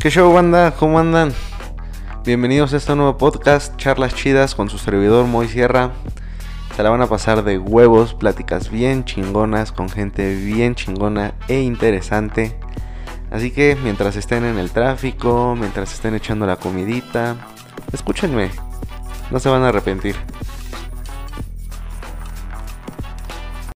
¿Qué show, banda? ¿Cómo andan? Bienvenidos a este nuevo podcast, Charlas Chidas, con su servidor Moy Sierra. Se la van a pasar de huevos, pláticas bien chingonas, con gente bien chingona e interesante. Así que mientras estén en el tráfico, mientras estén echando la comidita, escúchenme. No se van a arrepentir.